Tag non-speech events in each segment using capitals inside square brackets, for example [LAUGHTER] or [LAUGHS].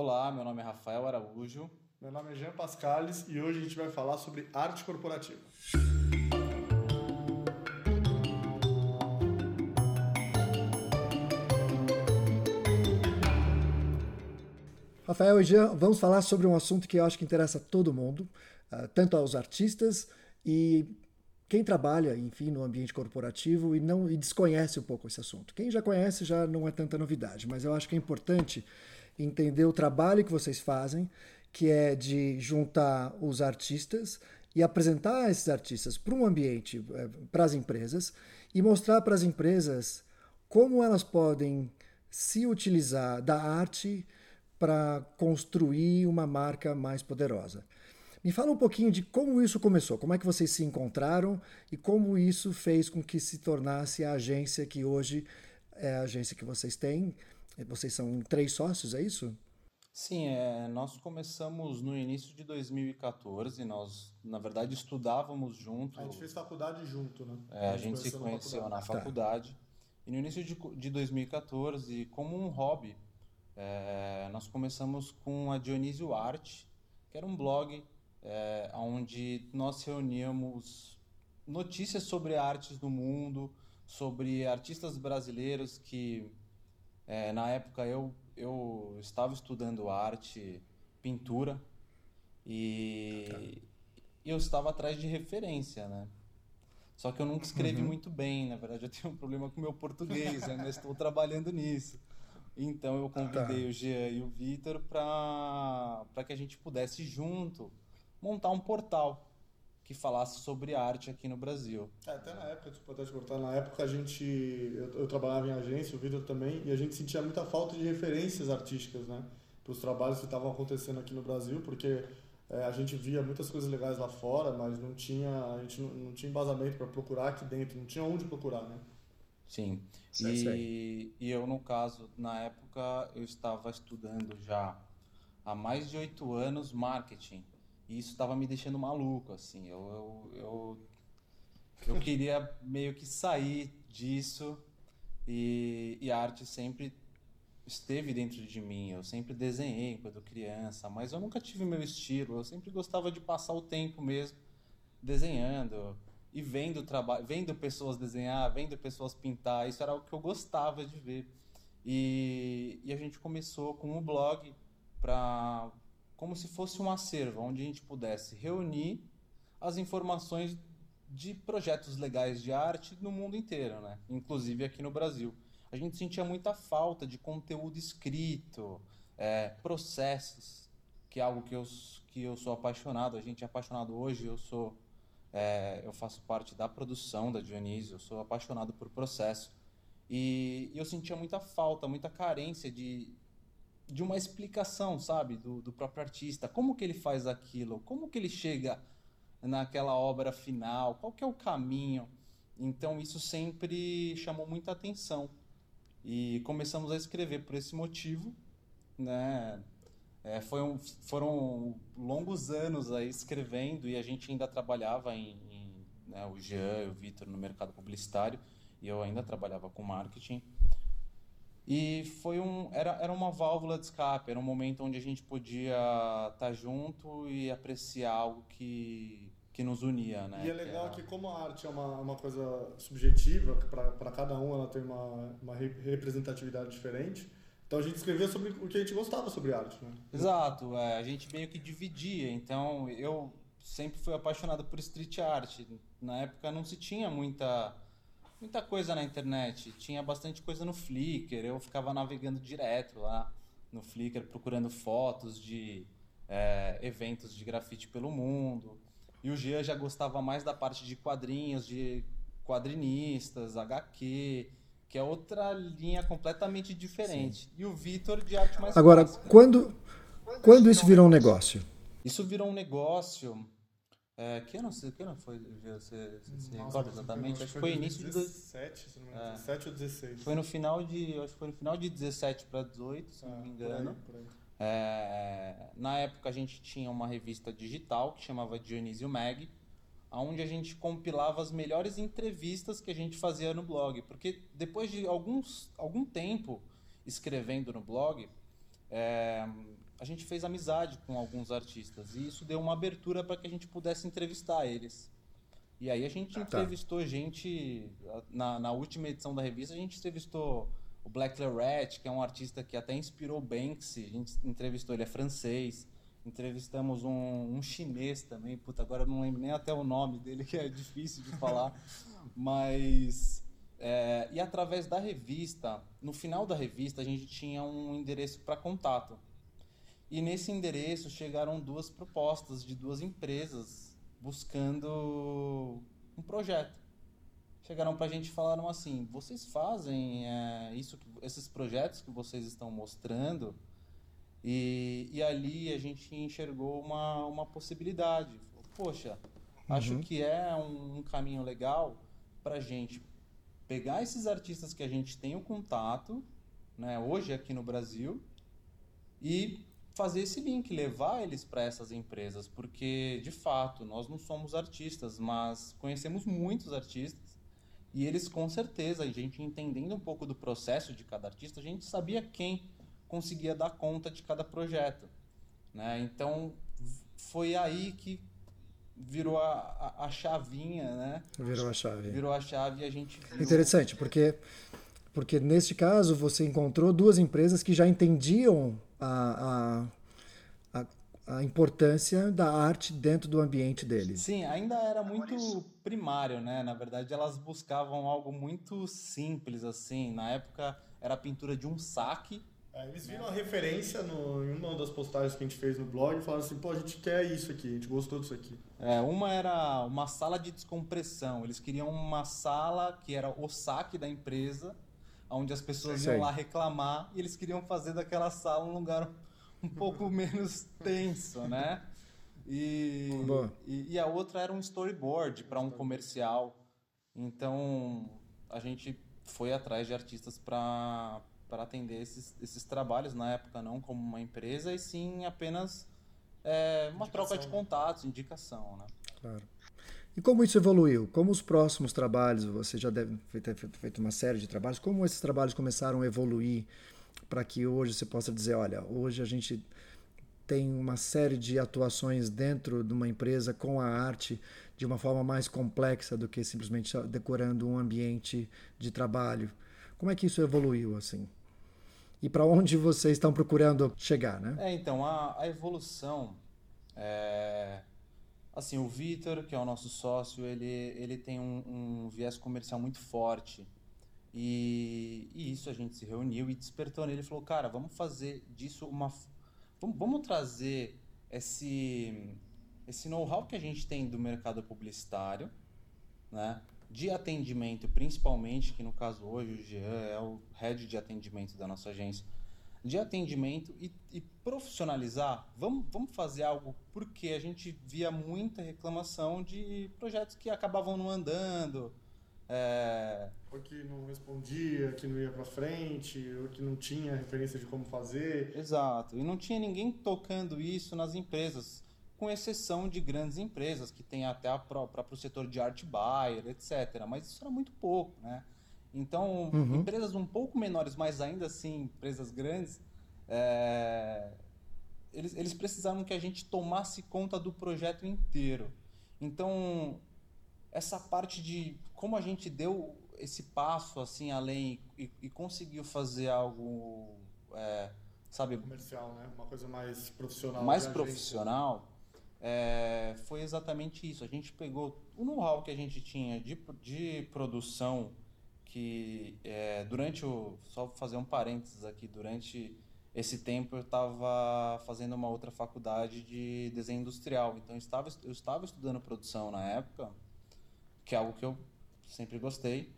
Olá, meu nome é Rafael Araújo. Meu nome é Jean Pascales e hoje a gente vai falar sobre arte corporativa. Rafael e Jean, vamos falar sobre um assunto que eu acho que interessa a todo mundo, uh, tanto aos artistas e quem trabalha, enfim, no ambiente corporativo e não e desconhece um pouco esse assunto. Quem já conhece já não é tanta novidade, mas eu acho que é importante entender o trabalho que vocês fazem, que é de juntar os artistas e apresentar esses artistas para um ambiente, eh, para as empresas e mostrar para as empresas como elas podem se utilizar da arte para construir uma marca mais poderosa. Me fala um pouquinho de como isso começou, como é que vocês se encontraram e como isso fez com que se tornasse a agência que hoje é a agência que vocês têm. Vocês são três sócios, é isso? Sim, é, nós começamos no início de 2014, nós, na verdade, estudávamos junto. A gente fez faculdade junto, né? É, a, gente, a gente se conheceu na faculdade. Na faculdade. Tá. E no início de, de 2014, como um hobby, é, nós começamos com a Dionísio Arte, que era um blog é, onde nós reuníamos notícias sobre artes do mundo, sobre artistas brasileiros que, é, na época, eu, eu estava estudando arte, pintura, e, e eu estava atrás de referência, né? Só que eu nunca escrevi uhum. muito bem, na verdade eu tenho um problema com o meu português, ainda estou trabalhando nisso. Então eu convidei tá. o Jean e o Vitor para que a gente pudesse junto montar um portal que falasse sobre arte aqui no Brasil. É, até na época, desculpa até te cortar, na época a gente, eu, eu trabalhava em agência, o Vitor também, e a gente sentia muita falta de referências artísticas, né? Para os trabalhos que estavam acontecendo aqui no Brasil, porque é, a gente via muitas coisas legais lá fora, mas não tinha, a gente não, não tinha embasamento para procurar aqui dentro, não tinha onde procurar, né? Sim. E, e eu, no caso, na época, eu estava estudando já há mais de oito anos marketing. E isso estava me deixando maluco, assim. Eu, eu, eu, eu queria meio que sair disso e, e a arte sempre esteve dentro de mim. Eu sempre desenhei quando criança, mas eu nunca tive meu estilo. Eu sempre gostava de passar o tempo mesmo desenhando e vendo trabalho, vendo pessoas desenhar, vendo pessoas pintar, isso era o que eu gostava de ver. E, e a gente começou com um blog para como se fosse um acervo onde a gente pudesse reunir as informações de projetos legais de arte no mundo inteiro, né? Inclusive aqui no Brasil. A gente sentia muita falta de conteúdo escrito, é, processos, que é algo que eu, que eu sou apaixonado. A gente é apaixonado hoje, eu sou é, eu faço parte da produção da Dionísio, eu sou apaixonado por processo. E, e eu sentia muita falta, muita carência de, de uma explicação, sabe, do, do próprio artista. Como que ele faz aquilo? Como que ele chega naquela obra final? Qual que é o caminho? Então isso sempre chamou muita atenção. E começamos a escrever por esse motivo, né? É, um, foram longos anos aí escrevendo e a gente ainda trabalhava em, em né, o Jean o Vitor no mercado publicitário e eu ainda trabalhava com marketing. E foi um, era, era uma válvula de escape, era um momento onde a gente podia estar tá junto e apreciar algo que, que nos unia, né? E é legal que, era... que como a arte é uma, uma coisa subjetiva, para cada um ela tem uma, uma representatividade diferente, então a gente escrevia sobre o que a gente gostava sobre arte, né? Exato, é, a gente meio que dividia. Então eu sempre fui apaixonado por street art. Na época não se tinha muita muita coisa na internet, tinha bastante coisa no Flickr. Eu ficava navegando direto lá no Flickr procurando fotos de é, eventos de grafite pelo mundo. E o Gia já gostava mais da parte de quadrinhos, de quadrinistas, HQ que é outra linha completamente diferente. Sim. E o Vitor de arte mais Agora, clássica. quando quando isso virou um negócio? Isso virou um negócio. É, que ano, que ano foi? Você, você recorda exatamente? Acho que foi início de 17, se não me engano. É. 17 ou 16. Foi no final de, acho que foi no final de 17 para 18, se não me engano. Por aí, por aí. É, na época a gente tinha uma revista digital que chamava Dionísio Mag onde a gente compilava as melhores entrevistas que a gente fazia no blog. Porque depois de alguns, algum tempo escrevendo no blog, é, a gente fez amizade com alguns artistas e isso deu uma abertura para que a gente pudesse entrevistar eles. E aí a gente tá. entrevistou gente na, na última edição da revista, a gente entrevistou o Black Lorette, que é um artista que até inspirou Banksy, a gente entrevistou, ele é francês. Entrevistamos um, um chinês também, puta, agora eu não lembro nem até o nome dele, que é difícil de falar. [LAUGHS] Mas. É, e através da revista, no final da revista, a gente tinha um endereço para contato. E nesse endereço chegaram duas propostas de duas empresas buscando um projeto. Chegaram para a gente e falaram assim: vocês fazem é, isso, esses projetos que vocês estão mostrando? E, e ali a gente enxergou uma, uma possibilidade. Poxa, uhum. acho que é um, um caminho legal para a gente pegar esses artistas que a gente tem o contato, né, hoje aqui no Brasil, e fazer esse link, levar eles para essas empresas, porque de fato nós não somos artistas, mas conhecemos muitos artistas e eles com certeza, a gente entendendo um pouco do processo de cada artista, a gente sabia quem conseguia dar conta de cada projeto. Né? Então foi aí que virou a, a, a, chavinha, né? Virou a chave. Virou a chave e a gente viu... Interessante, porque porque neste caso você encontrou duas empresas que já entendiam a, a, a, importância da arte dentro do ambiente deles. Sim, ainda era muito primário, né? Na verdade, elas buscavam algo muito simples assim. Na época era a pintura de um saque é, eles viram a referência no, em uma das postagens que a gente fez no blog e falaram assim, pô, a gente quer isso aqui, a gente gostou disso aqui. É, uma era uma sala de descompressão. Eles queriam uma sala que era o saque da empresa, onde as pessoas iam lá reclamar, e eles queriam fazer daquela sala um lugar [LAUGHS] um pouco [LAUGHS] menos tenso, né? E, e, e, a outra era um storyboard para um comercial. Então a gente foi atrás de artistas para para atender esses, esses trabalhos, na época não como uma empresa, e sim apenas é, uma indicação. troca de né? contatos, indicação. Né? Claro. E como isso evoluiu? Como os próximos trabalhos, você já deve ter feito uma série de trabalhos, como esses trabalhos começaram a evoluir para que hoje você possa dizer, olha, hoje a gente tem uma série de atuações dentro de uma empresa com a arte de uma forma mais complexa do que simplesmente decorando um ambiente de trabalho. Como é que isso evoluiu assim? E para onde vocês estão procurando chegar, né? É, então, a, a evolução. É... Assim, o Vitor, que é o nosso sócio, ele, ele tem um, um viés comercial muito forte. E, e, isso a gente se reuniu e despertou nele. Ele falou, cara, vamos fazer disso uma. Vamos, vamos trazer esse, esse know-how que a gente tem do mercado publicitário, né? De atendimento, principalmente, que no caso hoje o Jean é o head de atendimento da nossa agência, de atendimento e, e, profissionalizar. Vamos, vamos fazer algo porque a gente via muita reclamação de projetos que acabavam não andando. É... Ou que não respondia, que não ia para frente, ou que não tinha referência de como fazer. Exato. E não tinha ninguém tocando isso nas empresas com exceção de grandes empresas que têm até o próprio setor de art buyer, etc. Mas isso era muito pouco, né? Então, uhum. empresas um pouco menores, mas ainda assim empresas grandes, é... eles, eles precisavam que a gente tomasse conta do projeto inteiro. Então, essa parte de como a gente deu esse passo assim além e, e conseguiu fazer algo, é, sabe, comercial, né? Uma coisa mais profissional. Mais profissional é, foi exatamente isso. A gente pegou o know-how que a gente tinha de, de produção, que é, durante o. Só fazer um parênteses aqui, durante esse tempo eu estava fazendo uma outra faculdade de desenho industrial. Então eu estava, eu estava estudando produção na época, que é algo que eu sempre gostei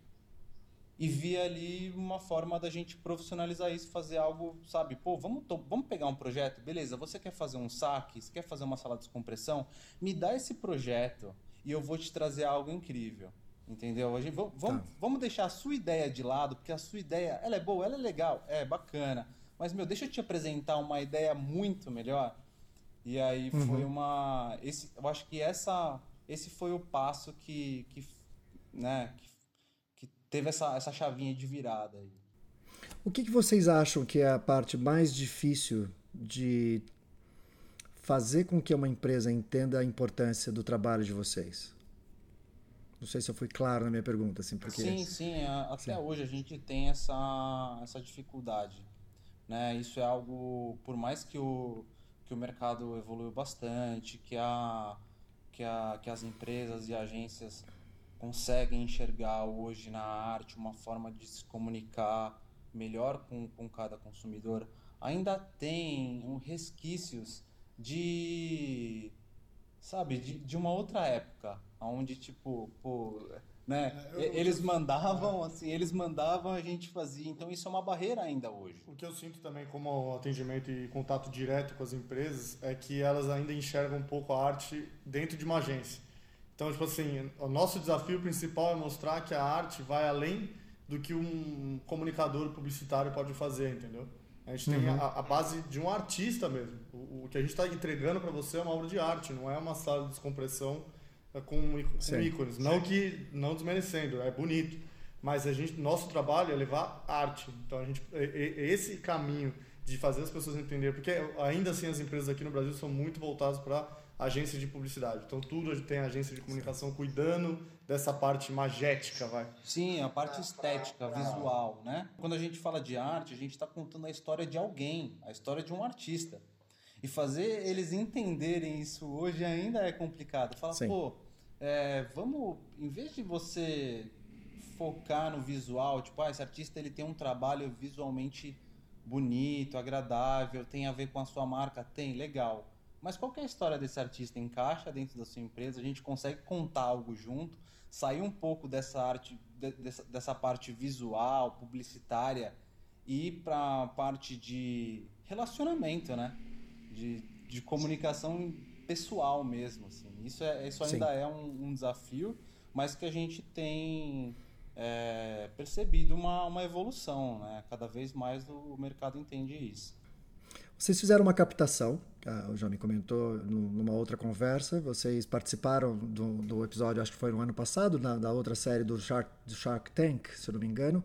e vi ali uma forma da gente profissionalizar isso, fazer algo, sabe? Pô, vamos, vamos pegar um projeto, beleza? Você quer fazer um saque? Você quer fazer uma sala de descompressão? Me dá esse projeto e eu vou te trazer algo incrível. Entendeu? A gente, vamos, tá. vamos deixar a sua ideia de lado, porque a sua ideia, ela é boa, ela é legal, é bacana. Mas, meu, deixa eu te apresentar uma ideia muito melhor. E aí uhum. foi uma. Esse, eu acho que essa, esse foi o passo que, que, né, que teve essa, essa chavinha de virada aí. O que, que vocês acham que é a parte mais difícil de fazer com que uma empresa entenda a importância do trabalho de vocês? Não sei se eu fui claro na minha pergunta, assim, porque... Sim, sim, até sim. hoje a gente tem essa, essa dificuldade, né? Isso é algo, por mais que o, que o mercado evoluiu bastante, que, a, que, a, que as empresas e agências conseguem enxergar hoje na arte uma forma de se comunicar melhor com, com cada consumidor, ainda tem um resquícios de sabe de, de uma outra época onde tipo pô né é, eu, eles mandavam assim eles mandavam a gente fazia então isso é uma barreira ainda hoje. O que eu sinto também como atendimento e contato direto com as empresas é que elas ainda enxergam um pouco a arte dentro de uma agência então tipo assim o nosso desafio principal é mostrar que a arte vai além do que um comunicador publicitário pode fazer entendeu a gente uhum. tem a, a, base de um artista mesmo. O, o que a gente está entregando para você é uma obra de arte, não é uma sala de descompressão é, com, com ícones. Não que não desmerecendo, é bonito. Mas a gente, nosso trabalho é levar arte. Então a gente, esse caminho de fazer as pessoas entenderem, porque ainda assim as empresas aqui no Brasil são muito voltadas para agência de publicidade. Então tudo tem agência de comunicação cuidando dessa parte magética, vai. Sim, a parte estética, visual, né? Quando a gente fala de arte, a gente está contando a história de alguém, a história de um artista. E fazer eles entenderem isso hoje ainda é complicado. Fala, Sim. pô, é, vamos, em vez de você focar no visual, tipo, ah, esse artista ele tem um trabalho visualmente bonito, agradável, tem a ver com a sua marca, tem, legal. Mas qual é a história desse artista encaixa dentro da sua empresa? A gente consegue contar algo junto, sair um pouco dessa arte, dessa, dessa parte visual, publicitária e ir para a parte de relacionamento, né? De, de comunicação pessoal mesmo, assim. Isso, é, isso ainda Sim. é um, um, desafio, mas que a gente tem é, percebido uma, uma evolução, né? Cada vez mais o mercado entende isso. Vocês fizeram uma captação, o João me comentou numa outra conversa, vocês participaram do, do episódio, acho que foi no ano passado, na, da outra série do Shark, do Shark Tank, se eu não me engano,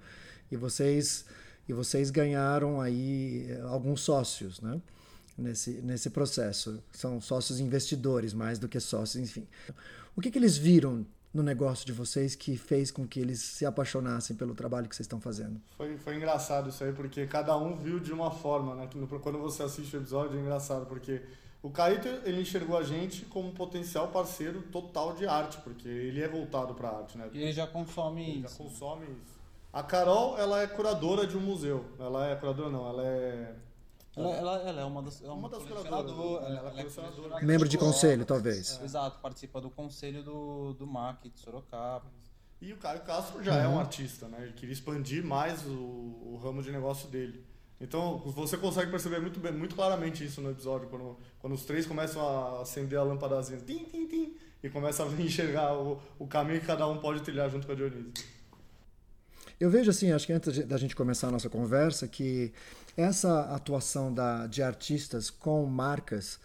e vocês, e vocês ganharam aí eh, alguns sócios, né? Nesse, nesse processo. São sócios investidores mais do que sócios, enfim. O que, que eles viram no negócio de vocês que fez com que eles se apaixonassem pelo trabalho que vocês estão fazendo? Foi, foi engraçado isso aí, porque cada um viu de uma forma, né? Quando você assiste o episódio é engraçado, porque o Caíto, ele enxergou a gente como um potencial parceiro total de arte, porque ele é voltado para arte, né? E ele já consome ele isso. Já consome isso. A Carol, ela é curadora de um museu. Ela é curadora não, ela é ela, ela, ela, é uma das, é uma, das curadoras. Ela, ela, é colecionadora. Membro de conselho, talvez. É. Exato, participa do conselho do, do MAC de Sorocaba. E o Caio Castro já uhum. é um artista, né? Ele queria expandir mais o, o ramo de negócio dele. Então, você consegue perceber muito, bem, muito claramente isso no episódio, quando, quando os três começam a acender a lâmpadazinha, tim, tim, tim, e começam a [LAUGHS] enxergar o, o caminho que cada um pode trilhar junto com a Dionísio. Eu vejo assim, acho que antes da gente começar a nossa conversa, que essa atuação da, de artistas com marcas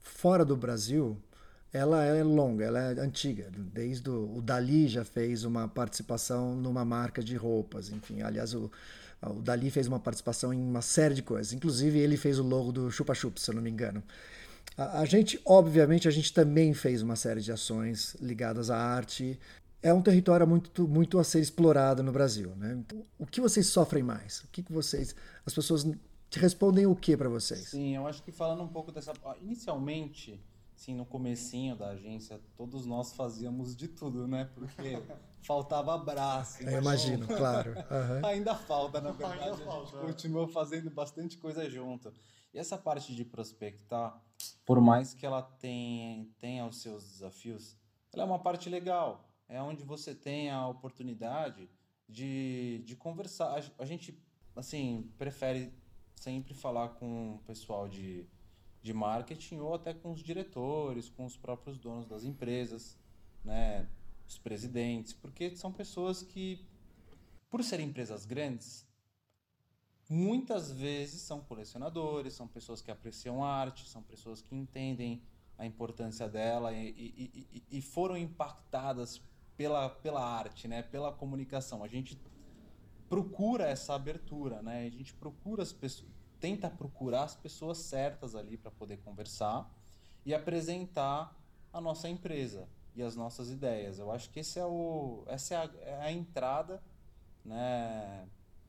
fora do Brasil, ela é longa, ela é antiga. Desde o, o Dali já fez uma participação numa marca de roupas, enfim. Aliás, o, o Dali fez uma participação em uma série de coisas. Inclusive, ele fez o logo do Chupa Chupa, se eu não me engano. A, a gente, obviamente, a gente também fez uma série de ações ligadas à arte, é um território muito, muito a ser explorado no Brasil. Né? O que vocês sofrem mais? O que, que vocês. As pessoas respondem o que para vocês? Sim, eu acho que falando um pouco dessa. Inicialmente, sim, no comecinho da agência, todos nós fazíamos de tudo, né? Porque [LAUGHS] faltava abraço. Eu imagino, claro. [LAUGHS] Uhum. Ainda falta, na verdade. Ainda a gente é. continuou fazendo bastante coisa junto. E essa parte de prospectar, por mais que ela tenha, tenha os seus desafios, ela é uma parte legal é onde você tem a oportunidade de, de conversar. A, gente, assim, prefere sempre falar com o pessoal de, de marketing ou até com os diretores, com os próprios donos das empresas, né, os presidentes, porque são pessoas que, por serem empresas grandes, muitas vezes são colecionadores, são pessoas que apreciam arte, são pessoas que entendem a importância dela e, e, e, e foram impactadas pela, pela arte, né? pela comunicação. A gente procura essa abertura, né? a gente procura as pessoas, tenta procurar as pessoas certas ali para poder conversar e apresentar a nossa empresa e as nossas ideias. Eu acho que esse é o, essa é a, é a entrada né,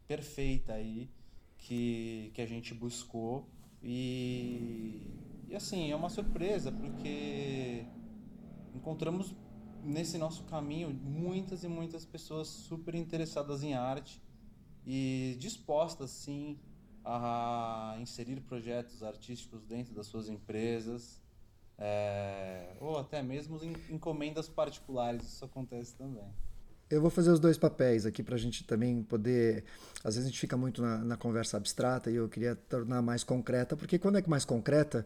perfeita aí que, que a gente buscou e, e assim, é uma surpresa porque encontramos nesse nosso caminho muitas e muitas pessoas super interessadas em arte e dispostas sim a inserir projetos artísticos dentro das suas empresas é, ou até mesmo encomendas particulares, isso acontece também. Eu vou fazer os dois papéis aqui para a gente também poder. Às vezes a gente fica muito na, na, conversa abstrata e eu queria tornar mais concreta, porque quando é mais concreta,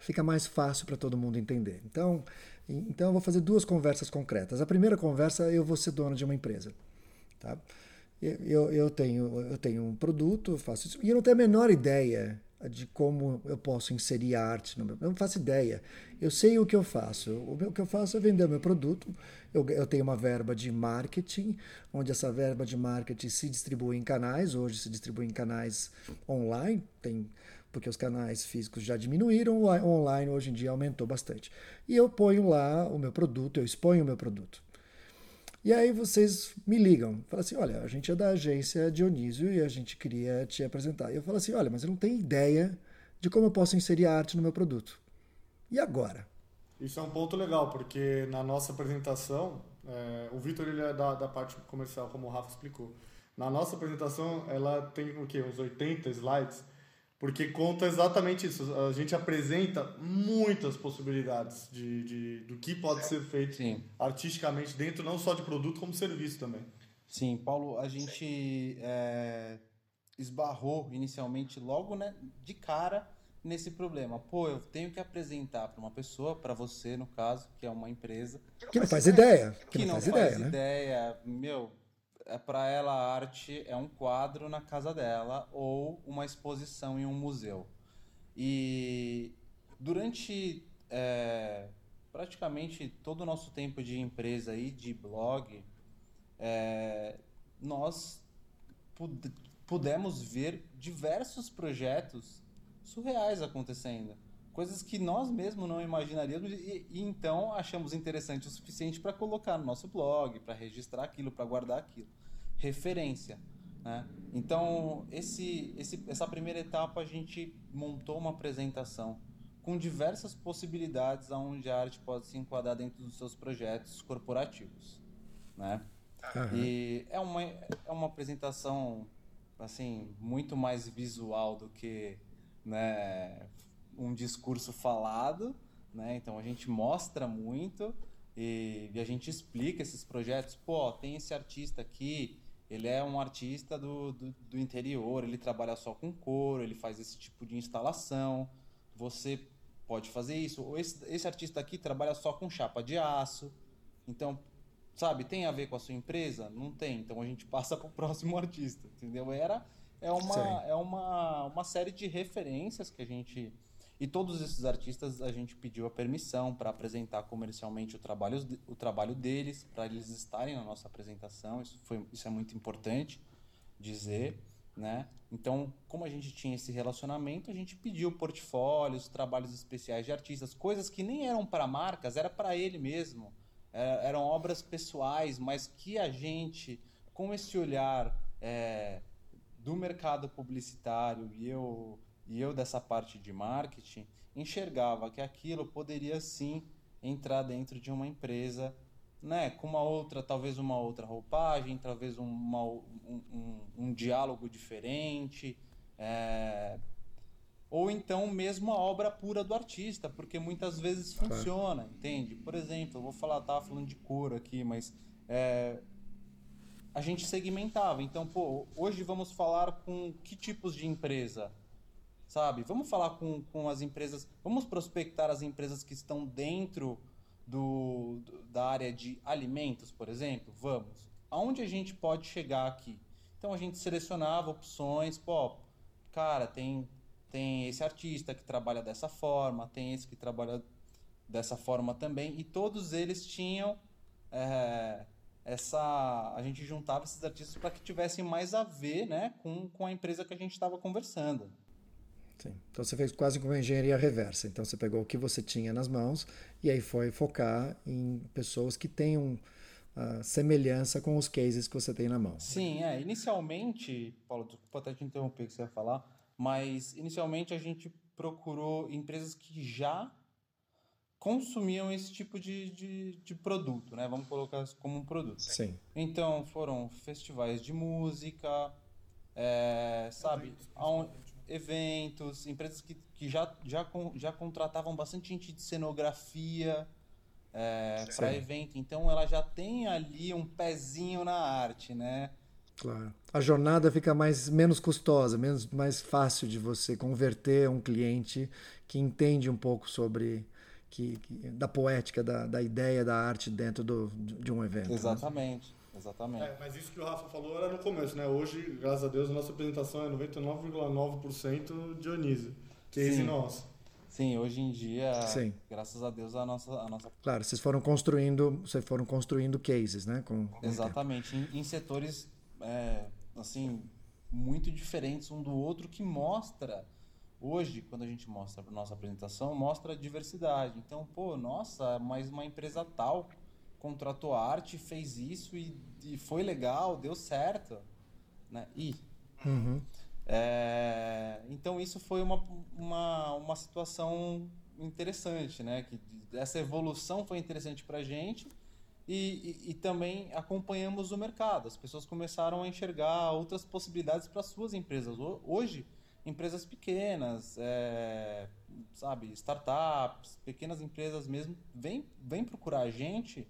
fica mais fácil para todo mundo entender. Então, então eu vou fazer duas conversas concretas. A primeira conversa, eu vou ser dono de uma empresa. Tá? Eu, eu, tenho, eu tenho um produto, faço isso, e eu não tenho a menor ideia de como eu posso inserir arte no meu. Eu não faço ideia. Eu sei o que eu faço. O, meu, o que eu faço é vender o meu produto. Eu, eu tenho uma verba de marketing, onde essa verba de marketing se distribui em canais. Hoje se distribui em canais online, tem, porque os canais físicos já diminuíram, o online hoje em dia aumentou bastante. E eu ponho lá o meu produto, eu exponho o meu produto. E aí vocês me ligam, falam assim, olha, a gente é da agência Dionísio e a gente queria te apresentar. E eu falo assim, olha, mas eu não tenho ideia de como eu posso inserir arte no meu produto. E agora? Isso é um ponto legal, porque na nossa apresentação, é, o Vitor ele é da, da parte comercial, como o Rafa explicou. Na nossa apresentação, ela tem o quê? Uns 80 slides porque conta exatamente isso. A gente apresenta muitas possibilidades de, de do que pode ser feito Sim. artisticamente dentro, não só de produto, como serviço também. Sim, Paulo, a gente é, esbarrou inicialmente logo né, de cara nesse problema. Pô, eu tenho que apresentar para uma pessoa, para você no caso, que é uma empresa. Que não faz ideia. Que, que não, faz, ideia, né? ideia. Meu, é para ela a arte é um quadro na casa dela ou uma exposição em um museu. E durante é, praticamente todo o nosso tempo de empresa e de blog, é, nós pud pudemos ver diversos projetos surreais acontecendo. Coisas que nós mesmos não imaginaríamos e, e então achamos interessante o suficiente para colocar no nosso blog, para registrar aquilo, para guardar aquilo referência. Né? Então, esse, esse, essa primeira etapa a gente montou uma apresentação com diversas possibilidades aonde a arte pode se enquadrar dentro dos seus projetos corporativos. Né? Uhum. E é uma, é uma apresentação assim muito mais visual do que né, um discurso falado. Né? Então a gente mostra muito e, e a gente explica esses projetos. Pô, tem esse artista aqui, ele é um artista do, do, do, interior, ele trabalha só com couro, ele faz esse tipo de instalação. Você pode fazer isso. Ou esse, esse artista aqui trabalha só com chapa de aço. Então, sabe, tem a ver com a sua empresa? Não tem. Então a gente [LAUGHS] passa para o próximo artista, entendeu? Era é uma, é uma, uma série de referências que a gente e todos esses artistas a gente pediu a permissão para apresentar comercialmente o trabalho, o trabalho deles, para eles estarem na nossa apresentação. Isso, foi, isso é muito importante dizer. Né? Então, como a gente tinha esse relacionamento, a gente pediu portfólios, trabalhos especiais de artistas, coisas que nem eram para marcas, era para ele mesmo. É, eram obras pessoais, mas que a gente, com esse olhar é, do mercado publicitário, e eu e eu dessa parte de marketing enxergava que aquilo poderia sim entrar dentro de uma empresa, né, com uma outra, talvez uma outra roupagem, talvez uma, um, um, um diálogo diferente, é... ou então mesmo a obra pura do artista, porque muitas vezes funciona, entende? Por exemplo, eu vou falar, tava falando de cor aqui, mas é, a gente segmentava. Então, pô, hoje vamos falar com que tipos de empresa? Sabe? Vamos falar com, com as empresas, vamos prospectar as empresas que estão dentro do, do, da área de alimentos, por exemplo? Vamos. Aonde a gente pode chegar aqui? Então a gente selecionava opções, pô, cara, tem, tem esse artista que trabalha dessa forma, tem esse que trabalha dessa forma também, e todos eles tinham é, essa. A gente juntava esses artistas para que tivessem mais a ver né, com, com a empresa que a gente estava conversando. Sim. Então você fez quase como uma engenharia reversa. Então você pegou o que você tinha nas mãos e aí foi focar em pessoas que tenham uh, semelhança com os cases que você tem na mão. Sim, é. Inicialmente, Paulo, desculpa até te interromper que você ia falar, mas inicialmente a gente procurou empresas que já consumiam esse tipo de, de, de, produto, né? Vamos colocar como um produto. Sim. Então foram festivais de música, é, sabe, eventos, eventos, empresas que, que já, já, já contratavam bastante gente de cenografia é, para evento. Então ela já tem ali um pezinho na arte, né? Claro. A jornada fica mais menos custosa, menos mais fácil de você converter um cliente que entende um pouco sobre que, que da poética, da, da ideia da arte dentro do, de um evento. Né? Exatamente. Né? Exatamente. É, mas isso que o Rafa falou era no começo, né? Hoje, graças a Deus, a nossa apresentação é 99,9% Dionísio. Case Sim. nosso. Sim, hoje em dia, Sim. graças a Deus, a nossa, a nossa. Claro, vocês foram construindo, vocês foram construindo cases, né? Com, com Exatamente, em, em, setores é, assim muito diferentes um do outro que mostra hoje quando a gente mostra a nossa apresentação mostra a diversidade. Então, pô, nossa, mais uma empresa tal contratou arte, fez isso e, e foi legal, deu certo, né? E uhum. é, então isso foi uma, uma, uma situação interessante, né? Que essa evolução foi interessante para a gente e, e, e, também acompanhamos o mercado. As pessoas começaram a enxergar outras possibilidades para suas empresas. Hoje, empresas pequenas, é, sabe, startups, pequenas empresas mesmo, vêm vem procurar a gente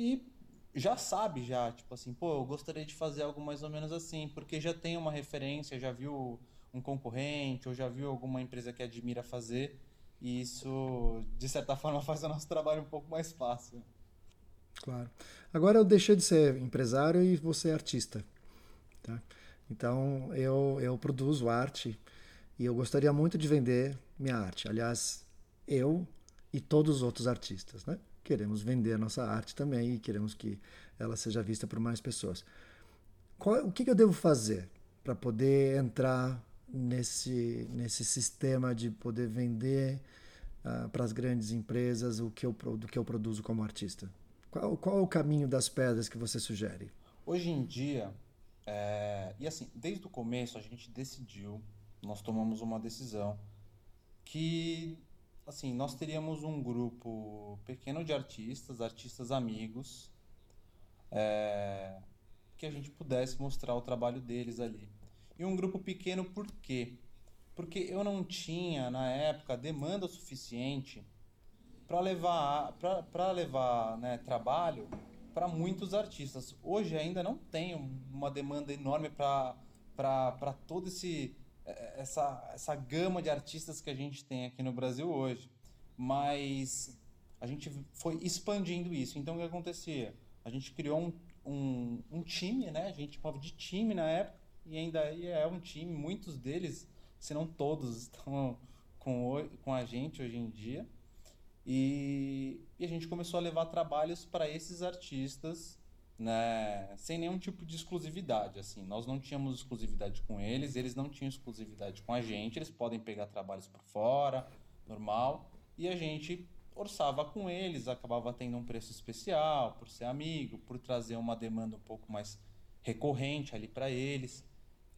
e já sabe já, tipo assim, pô, eu gostaria de fazer algo mais ou menos assim, porque já tem uma referência, já viu um concorrente ou já viu alguma empresa que admira fazer, e isso de certa [LAUGHS] forma faz o nosso trabalho um pouco mais fácil. Claro. Agora eu deixei de ser empresário e vou ser artista, tá? Então eu eu produzo arte e eu gostaria muito de vender minha arte. Aliás, eu e todos os outros artistas, né? Queremos vender a nossa arte também e queremos que ela seja vista por mais pessoas. Qual, o que, que eu devo fazer para poder entrar nesse, nesse sistema de poder vender uh, para as grandes empresas o que eu, do que eu produzo como artista? Qual, qual é o caminho das pedras que você sugere? Hoje em dia, é, e assim, desde o começo a gente decidiu, nós tomamos uma decisão que assim, nós teríamos um grupo pequeno de artistas, artistas amigos, é, que a gente pudesse mostrar o trabalho deles ali. E um grupo pequeno por quê? Porque eu não tinha, na época, demanda suficiente para levar, pra, levar né, trabalho para muitos artistas. Hoje ainda não tenho uma demanda enorme para todo esse essa, essa gama de artistas que a gente tem aqui no Brasil hoje. Mas a gente foi expandindo isso. Então o que acontecia? A gente criou um, um, um time, né? A gente chamava de time na época, e ainda é um time, muitos deles, se não todos, estão com, com a gente hoje em dia. E, e a gente começou a levar trabalhos para esses artistas né, sem nenhum tipo de exclusividade, assim, nós não tínhamos exclusividade com eles, eles não tinham exclusividade com a gente, eles podem pegar trabalhos por fora, normal, e a gente orçava com eles, acabava tendo um preço especial por ser amigo, por trazer uma demanda um pouco mais recorrente ali para eles.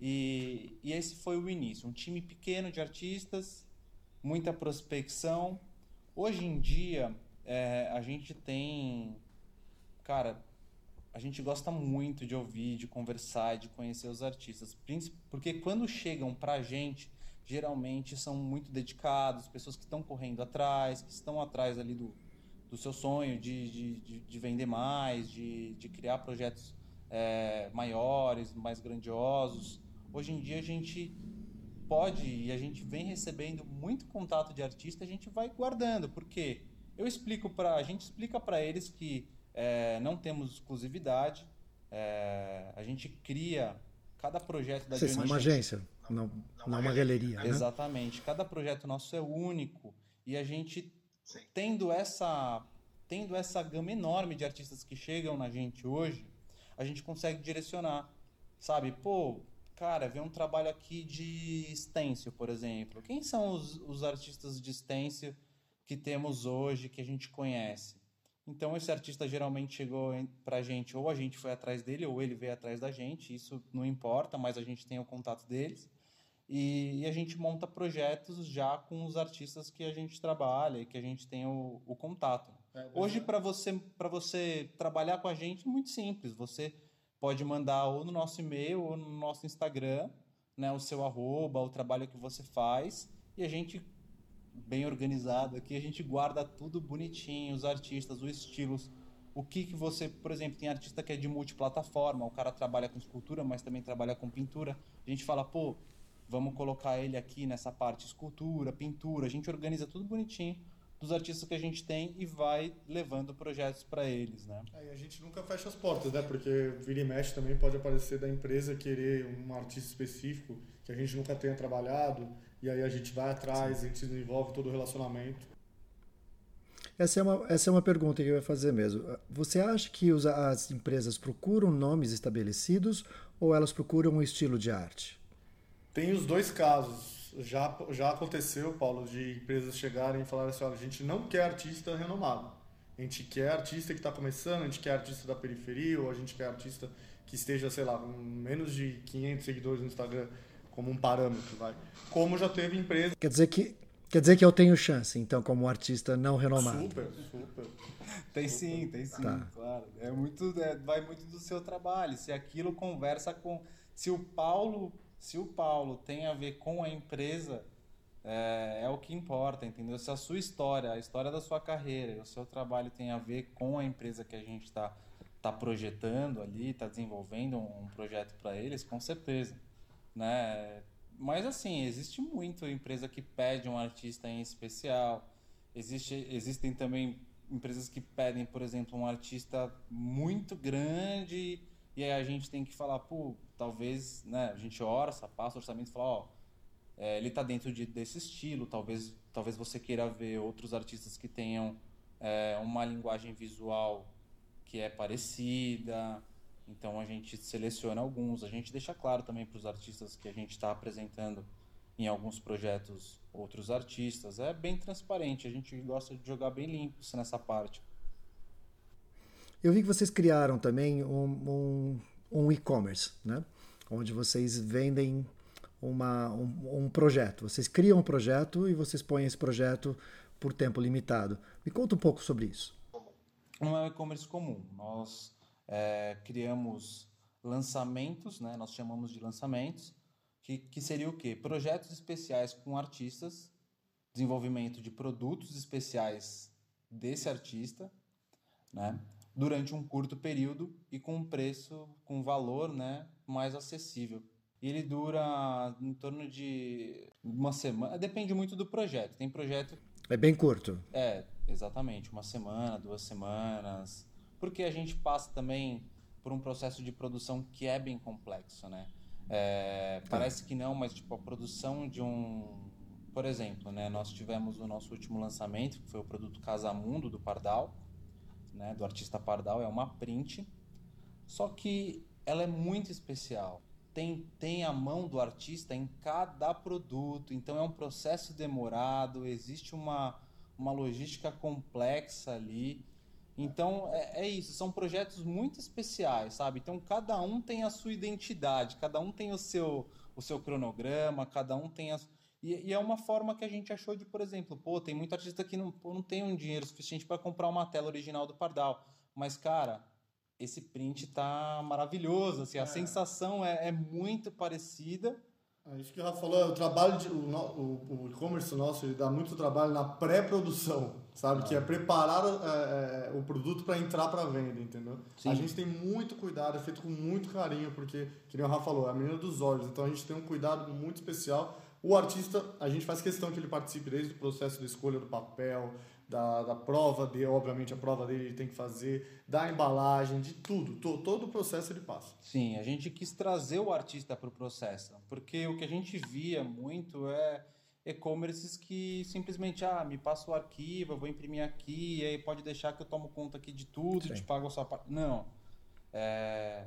E, e esse foi o início, um time pequeno de artistas, muita prospecção. Hoje em dia, é, a gente tem, cara, a gente gosta muito de ouvir, de conversar, de conhecer os artistas. Porque quando chegam pra gente, geralmente são muito dedicados, pessoas que estão correndo atrás, que estão atrás ali do, do seu sonho de, de, de, de vender mais, de, de criar projetos é, maiores, mais grandiosos. Hoje em dia a gente pode e a gente vem recebendo muito contato de artista, a gente vai guardando, porque eu explico para a gente explica para eles que é, não temos exclusividade. É, a gente cria cada projeto da Vocês são uma agência, não, não, uma galeria. Né? Exatamente. Cada projeto nosso é único e a gente Sim. tendo essa tendo essa gama enorme de artistas que chegam na gente hoje, a gente consegue direcionar, sabe? Pô, cara, ver um trabalho aqui de stencil, por exemplo. Quem são os, os artistas de stencil que temos hoje, que a gente conhece? Então, esse artista geralmente chegou para a gente, ou a gente foi atrás dele, ou ele veio atrás da gente, isso não importa, mas a gente tem o contato deles. E, e a gente monta projetos já com os artistas que a gente trabalha e que a gente tem o, o contato. É, Hoje, para você, você trabalhar com a gente, é muito simples. Você pode mandar ou no nosso e-mail ou no nosso Instagram né, o seu arroba, o trabalho que você faz, e a gente bem organizado aqui, a gente guarda tudo bonitinho, os artistas, os estilos, o que que você, por exemplo, tem artista que é de multiplataforma, o cara trabalha com escultura, mas também trabalha com pintura. A gente fala, pô, vamos colocar ele aqui nessa parte escultura, pintura, a gente organiza tudo bonitinho dos artistas que a gente tem e vai levando projetos para eles, né? É, a gente nunca fecha as portas, né? Porque vira e mexe também pode aparecer da empresa querer um artista específico que a gente nunca tenha trabalhado e aí a gente vai atrás, Sim. a gente desenvolve todo o relacionamento. Essa é, uma, essa é uma pergunta que eu ia fazer mesmo. Você acha que os, as empresas procuram nomes estabelecidos ou elas procuram um estilo de arte? Tem os dois casos. Já, já aconteceu, Paulo, de empresas chegarem e falarem assim: olha, a gente não quer artista renomado. A gente quer artista que está começando, a gente quer artista da periferia, ou a gente quer artista que esteja, sei lá, com menos de 500 seguidores no Instagram como um parâmetro, vai. Como já teve empresa. Quer dizer que quer dizer que eu tenho chance, então, como artista não renomado. Super, super. Tem sim, tem sim, tá. claro. É muito, é, vai muito do seu trabalho. Se aquilo conversa com, se o Paulo, se o Paulo tem a ver com a empresa, é, é, o que importa, entendeu? Se a sua história, a história da sua carreira, o seu trabalho tem a ver com a empresa que a gente está tá projetando ali, está desenvolvendo um, um projeto para eles, com certeza né? Mas assim, existe muito empresa que pede um artista em especial. Existe, existem também empresas que pedem, por exemplo, um artista muito grande e aí a gente tem que falar, pô, talvez, né, a gente orça, passa o orçamento e fala, ó, é, ele está dentro de, desse estilo, talvez, talvez você queira ver outros artistas que tenham é, uma linguagem visual que é parecida, então a gente seleciona alguns, a gente deixa claro também para os artistas que a gente está apresentando em alguns projetos outros artistas. É bem transparente, a gente gosta de jogar bem limpo nessa parte. Eu vi que vocês criaram também um, um, um e-commerce, né? onde vocês vendem uma, um, um, projeto. Vocês criam um projeto e vocês põem esse projeto por tempo limitado. Me conta um pouco sobre isso. Não é um e-commerce comum. Nós é, criamos lançamentos, né? nós chamamos de lançamentos, que, que seria o quê? Projetos especiais com artistas, desenvolvimento de produtos especiais desse artista, né? durante um curto período e com um preço, com um valor né? mais acessível. E ele dura em torno de uma semana, depende muito do projeto. Tem projeto. É bem curto. É, exatamente, uma semana, duas semanas porque a gente passa também por um processo de produção que é bem complexo, né? É, parece que não, mas tipo a produção de um, por exemplo, né? Nós tivemos o nosso último lançamento, que foi o produto Casamundo do Pardal, né? Do artista Pardal, é uma print, só que ela é muito especial. Tem, tem a mão do artista em cada produto, então é um processo demorado, existe uma, uma logística complexa ali. Então é, é, isso, são projetos muito especiais, sabe? Então cada um tem a sua identidade, cada um tem o seu, o seu cronograma, cada um tem as. E, e é uma forma que a gente achou de, por exemplo, pô, tem muito artista que não, pô, não tem um dinheiro suficiente para comprar uma tela original do Pardal. Mas, cara, esse print tá maravilhoso, assim, a é. sensação é, é muito parecida isso que o Rafa falou, o trabalho de, o, o, o e-commerce nosso ele dá muito trabalho na pré-produção, sabe? Ah. Que é preparar é, é, o produto para entrar para venda, entendeu? Sim. A gente tem muito cuidado, é feito com muito carinho, porque, que nem o Rafa falou, é a menina dos olhos, então a gente tem um cuidado muito especial. O artista, a gente faz questão que ele participe desde o processo de escolha do papel, da, da prova dele, obviamente a prova dele ele tem que fazer, da embalagem, de tudo, to, todo o processo ele passa. Sim, a gente quis trazer o artista para o processo, porque o que a gente via muito é e-commerces que simplesmente, ah, me passa o arquivo, eu vou imprimir aqui, e aí pode deixar que eu tomo conta aqui de tudo, Sim. te pago a sua parte. Não. É...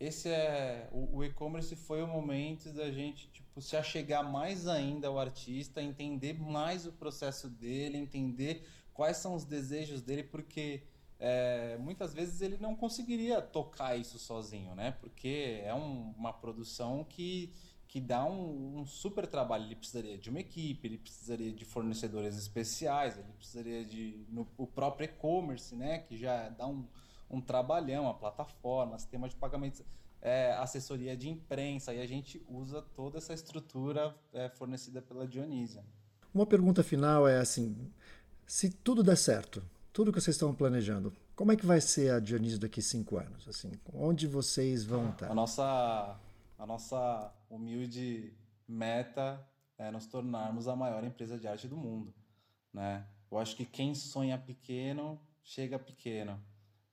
esse é o, o e-commerce foi o momento da gente tipo se achegar mais ainda ao artista, entender mais o processo dele, entender quais são os desejos dele, porque é, muitas vezes ele não conseguiria tocar isso sozinho, né? Porque é um, uma produção que, que dá um, um, super trabalho. Ele precisaria de uma equipe, ele precisaria de fornecedores especiais, ele precisaria de no, o próprio e-commerce, né? Que já dá um, um trabalhão, a plataforma, sistema de pagamentos, é, assessoria de imprensa, e a gente usa toda essa estrutura é, fornecida pela Dionísia. Uma pergunta final é assim: se tudo der certo, tudo que vocês estão planejando, como é que vai ser a Dionísio daqui cinco anos? Assim, onde vocês vão estar? A nossa, a nossa humilde meta é nos tornarmos a maior empresa de arte do mundo, né? Eu acho que quem sonha pequeno chega pequeno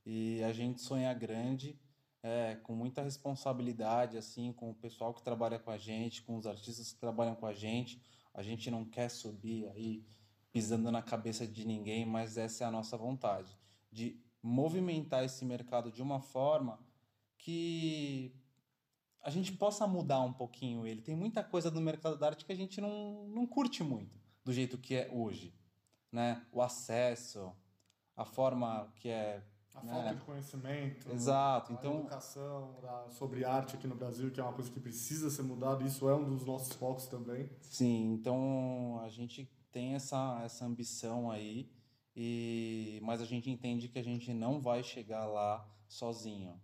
e a gente sonha grande, é, com muita responsabilidade, assim, com o pessoal que trabalha com a gente, com os artistas que trabalham com a gente. A gente não quer subir aí pisando na cabeça de ninguém, mas essa é a nossa vontade, de movimentar esse mercado de uma forma que a gente possa mudar um pouquinho ele. Tem muita coisa no mercado da arte que a gente não, não curte muito do jeito que é hoje, né? O acesso, a forma que é a né? falta de conhecimento, Exato. a então, educação sobre arte aqui no Brasil, que é uma coisa que precisa ser mudada, isso é um dos nossos focos também. Sim, então a gente tem essa, essa ambição aí, e, mas a gente entende que a gente não vai chegar lá sozinho.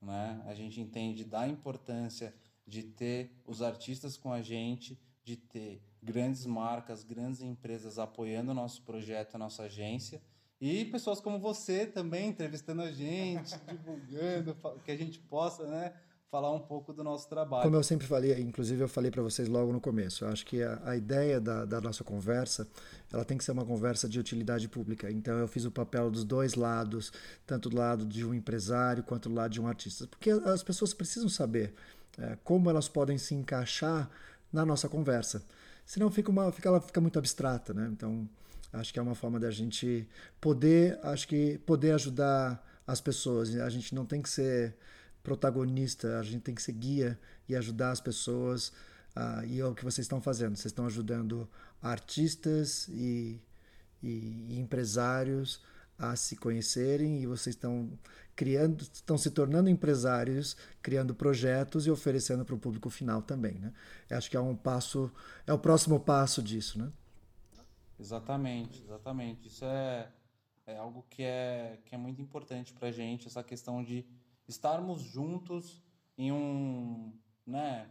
Né? A gente entende da importância de ter os artistas com a gente, de ter grandes marcas, grandes empresas apoiando o nosso projeto, a nossa agência, e pessoas como você também entrevistando a gente, [LAUGHS] divulgando, que a gente possa, né? falar um pouco do nosso trabalho. Como eu sempre falei, inclusive eu falei para vocês logo no começo, eu acho que a, a ideia da, da, nossa conversa, ela tem que ser uma conversa de utilidade pública. Então eu fiz o papel dos dois lados, tanto do lado de um empresário quanto do lado de um artista, porque as pessoas precisam saber é, como elas podem se encaixar na nossa conversa. Senão fica uma, fica, ela fica muito abstrata, né? Então acho que é uma forma da gente poder, acho que poder ajudar as pessoas. A gente não tem que ser protagonista, a gente tem que ser guia e ajudar as pessoas. Uh, e é o que vocês estão fazendo. Vocês estão ajudando artistas e, e, e empresários a se conhecerem e vocês estão criando, estão se tornando empresários, criando projetos e oferecendo para o público final também, né? Eu acho que é um passo, é o próximo passo disso, né? Exatamente, exatamente. Isso é, é algo que é, que é muito importante para a gente, essa questão de estarmos juntos em um, né?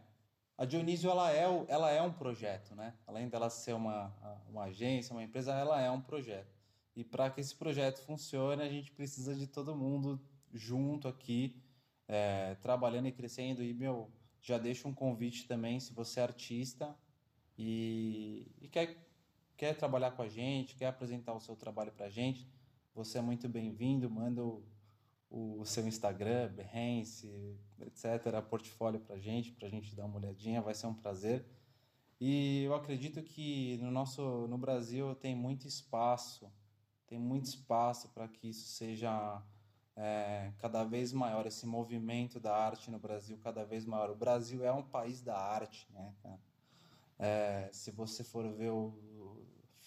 A Dionísio ela é, ela é um projeto, né? Além dela ser uma, uma agência, uma empresa, ela é um projeto. E para que esse projeto funcione, a gente precisa de todo mundo junto aqui, é, trabalhando e crescendo. E, meu, já deixo um convite também, se você é artista e, e quer, quer trabalhar com a gente, quer apresentar o seu trabalho para a gente, você é muito bem-vindo. Manda o o seu Instagram, Behance, etc., portfólio para gente, para a gente dar uma olhadinha, vai ser um prazer. E eu acredito que no nosso, no Brasil tem muito espaço, tem muito espaço para que isso seja é, cada vez maior, esse movimento da arte no Brasil cada vez maior. O Brasil é um país da arte, né? É, se você for ver o,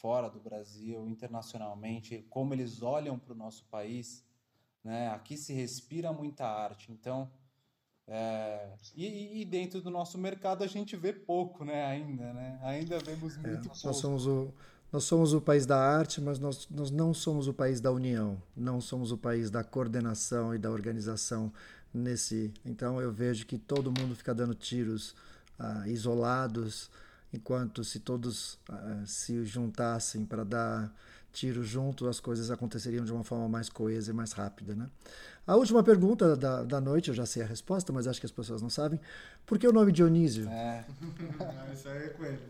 fora do Brasil, internacionalmente, como eles olham para o nosso país, né? Aqui se respira muita arte, então é, e, e, dentro do nosso mercado a gente vê pouco, né? Ainda, né? Ainda vemos é, muito é, pouco. Nós somos o nós somos o país da arte, mas nós, nós não somos o país da união, não somos o país da coordenação e da organização nesse. Então eu vejo que todo mundo fica dando tiros ah, isolados, enquanto se todos ah, se juntassem para dar tiro junto, as coisas aconteceriam de uma forma mais coesa e mais rápida. Né? A última pergunta da, da noite, eu já sei a resposta, mas acho que as pessoas não sabem. Por que o nome Dionísio? É. [LAUGHS] Isso aí é com ele.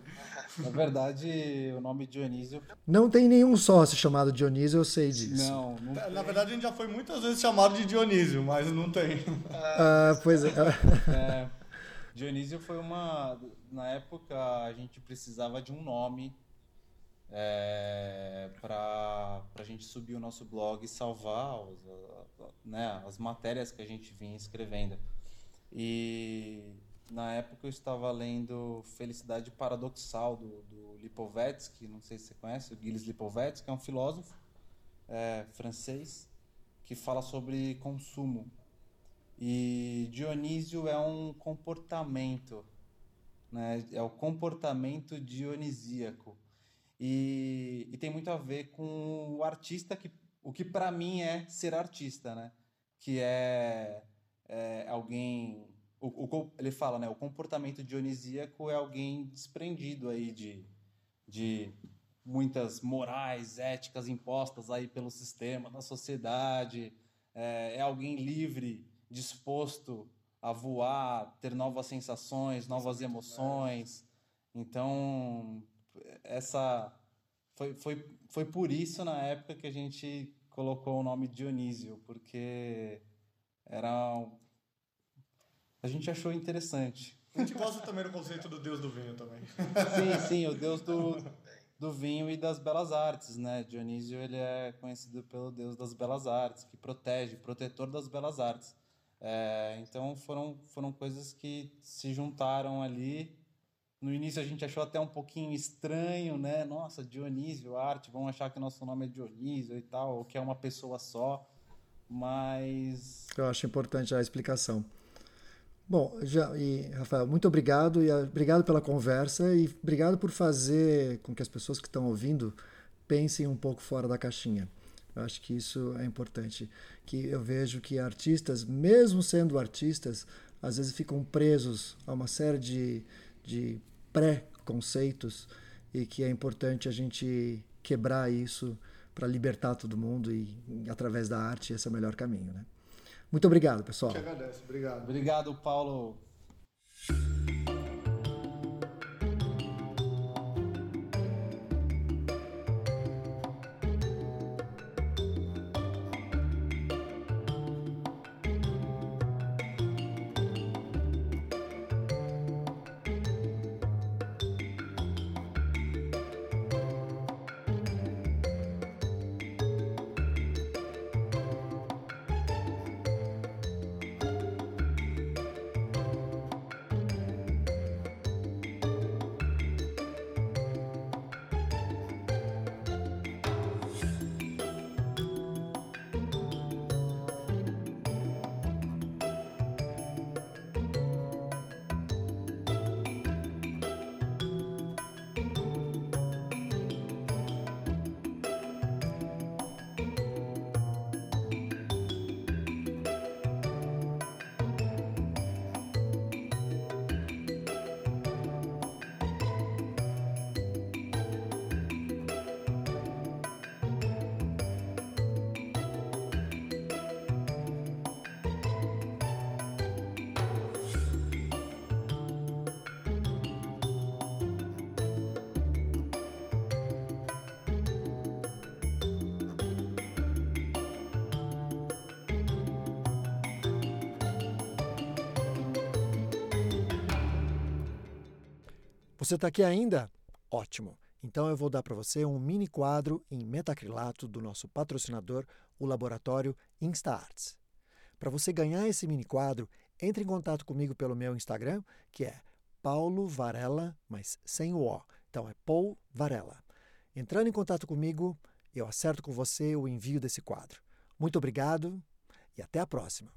Na verdade, o nome Dionísio. Não tem nenhum sócio chamado Dionísio, eu sei disso. Não, não Na verdade, a gente já foi muitas vezes chamado de Dionísio, mas não tem. Ah, pois é. é. Dionísio foi uma. Na época, a gente precisava de um nome é, para a gente subir o nosso blog e salvar os, né, as matérias que a gente vinha escrevendo. E na época eu estava lendo Felicidade Paradoxal do, do Lipovetsky, não sei se você conhece, o Gilles Lipovetsky, é um filósofo é, francês que fala sobre consumo. E Dionísio é um comportamento, né? é o comportamento dionisíaco. E, e tem muito a ver com o artista, que, o que para mim é ser artista, né? que é, é alguém. O, o, ele fala, né? O comportamento dionisíaco é alguém desprendido aí de, de muitas morais, éticas impostas aí pelo sistema, da sociedade. É, é alguém livre, disposto a voar, ter novas sensações, novas emoções. Então, essa foi, foi, foi por isso na época que a gente colocou o nome Dionísio, porque era a gente achou interessante. A gente gosta também do conceito do deus do vinho também. Sim, sim, o deus do, do vinho e das belas artes, né? Dionísio ele é conhecido pelo deus das belas artes, que protege, protetor das belas artes. É, então foram, foram coisas que se juntaram ali. No início a gente achou até um pouquinho estranho, né? Nossa, Dionísio, arte, vão achar que nosso nome é Dionísio e tal, ou que é uma pessoa só. Mas. Eu acho importante a explicação. Bom, já, e, Rafael, muito obrigado e obrigado pela conversa e obrigado por fazer com que as pessoas que estão ouvindo pensem um pouco fora da caixinha. Eu acho que isso é importante. Que eu vejo que artistas, mesmo sendo artistas, às vezes ficam presos a uma série de, de pré-conceitos e que é importante a gente quebrar isso para libertar todo mundo e através da arte esse é o melhor caminho, né? Muito obrigado, pessoal. Eu que agradeço. Obrigado. Obrigado, Paulo. Você está aqui ainda? Ótimo! Então eu vou dar para você um mini quadro em metacrilato do nosso patrocinador, o laboratório InstaArts. Para você ganhar esse mini quadro, entre em contato comigo pelo meu Instagram, que é Paulo Varela, mas sem o O. Então é Paul Varela. Entrando em contato comigo, eu acerto com você o envio desse quadro. Muito obrigado e até a próxima.